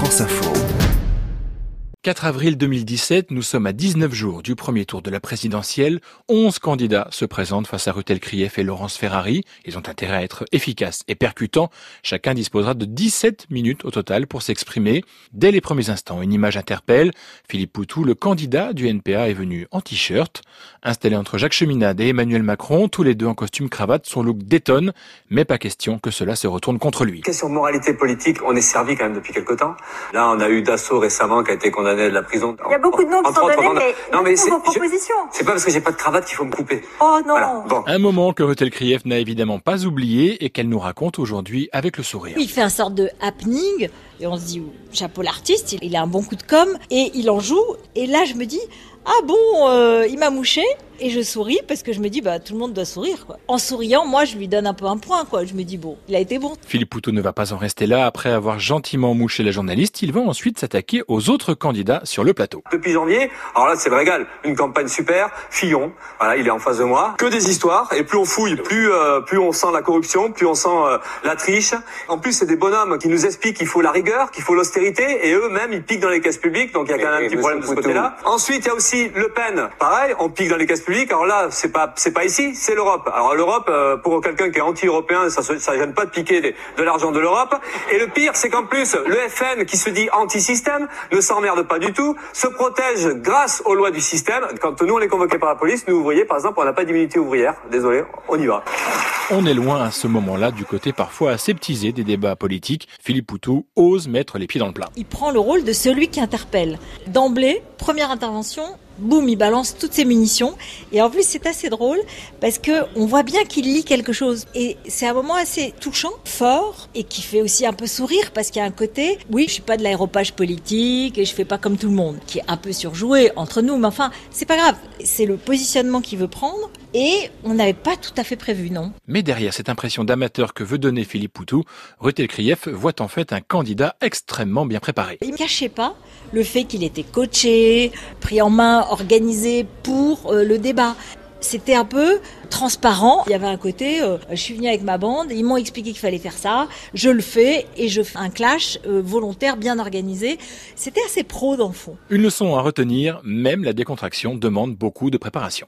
France Info. 4 avril 2017, nous sommes à 19 jours du premier tour de la présidentielle. 11 candidats se présentent face à Rutel Krief et Laurence Ferrari. Ils ont intérêt à être efficaces et percutants. Chacun disposera de 17 minutes au total pour s'exprimer. Dès les premiers instants, une image interpelle. Philippe Poutou, le candidat du NPA, est venu en t-shirt. Installé entre Jacques Cheminade et Emmanuel Macron, tous les deux en costume cravate, son look détonne, mais pas question que cela se retourne contre lui. Question de moralité politique, on est servi quand même depuis quelque temps. Là, on a eu Dassault récemment qui a été condamné de la prison. Il y a beaucoup de noms qui sont donnés, mais, non, mais c'est vos propositions. C'est pas parce que j'ai pas de cravate qu'il faut me couper. Oh non. Bon. Un moment que Rutel Krief n'a évidemment pas oublié et qu'elle nous raconte aujourd'hui avec le sourire. Il fait un sorte de happening et on se dit chapeau l'artiste, il a un bon coup de com et il en joue. Et là, je me dis ah bon, euh, il m'a mouché et je souris parce que je me dis bah tout le monde doit sourire quoi. En souriant, moi je lui donne un peu un point quoi. Je me dis bon, il a été bon. Philippe Poutou ne va pas en rester là. Après avoir gentiment mouché la journaliste, il va ensuite s'attaquer aux autres candidats sur le plateau. Depuis janvier, alors là c'est le régal, une campagne super. Fillon, voilà, il est en face de moi. Que des histoires et plus on fouille, plus euh, plus on sent la corruption, plus on sent euh, la triche. En plus c'est des bonhommes qui nous expliquent qu'il faut la rigueur, qu'il faut l'austérité et eux-mêmes ils piquent dans les caisses publiques. Donc il y a quand même un petit problème de ce côté-là. Ensuite il y a aussi Le Pen, pareil, on pique dans les caisses publiques. Alors là, c'est pas c'est pas ici, c'est l'Europe. Alors l'Europe, euh, pour quelqu'un qui est anti-européen, ça ça gêne pas de piquer de, l'argent de l'Europe. Et le pire, c'est qu'en plus, le FN, qui se dit anti-système, ne s'emmerde pas du tout, se protège grâce aux lois du système. Quand nous on est convoqués par la police, nous ouvriers, par exemple, on n'a pas d'immunité ouvrière. Désolé, on y va. On est loin à ce moment-là du côté parfois aseptisé des débats politiques. Philippe Poutou ose mettre les pieds dans le plat. Il prend le rôle de celui qui interpelle. D'emblée, première intervention, boum, il balance toutes ses munitions. Et en plus, c'est assez drôle parce que on voit bien qu'il lit quelque chose. Et c'est un moment assez touchant, fort, et qui fait aussi un peu sourire parce qu'il y a un côté, oui, je suis pas de l'aéropage politique et je fais pas comme tout le monde, qui est un peu surjoué entre nous, mais enfin, c'est pas grave. C'est le positionnement qu'il veut prendre. Et on n'avait pas tout à fait prévu, non? Mais derrière cette impression d'amateur que veut donner Philippe Poutou, Rutel Krief voit en fait un candidat extrêmement bien préparé. Il ne cachait pas le fait qu'il était coaché, pris en main, organisé pour euh, le débat. C'était un peu transparent. Il y avait un côté, euh, je suis venu avec ma bande, ils m'ont expliqué qu'il fallait faire ça, je le fais et je fais un clash euh, volontaire bien organisé. C'était assez pro dans le fond. Une leçon à retenir, même la décontraction demande beaucoup de préparation.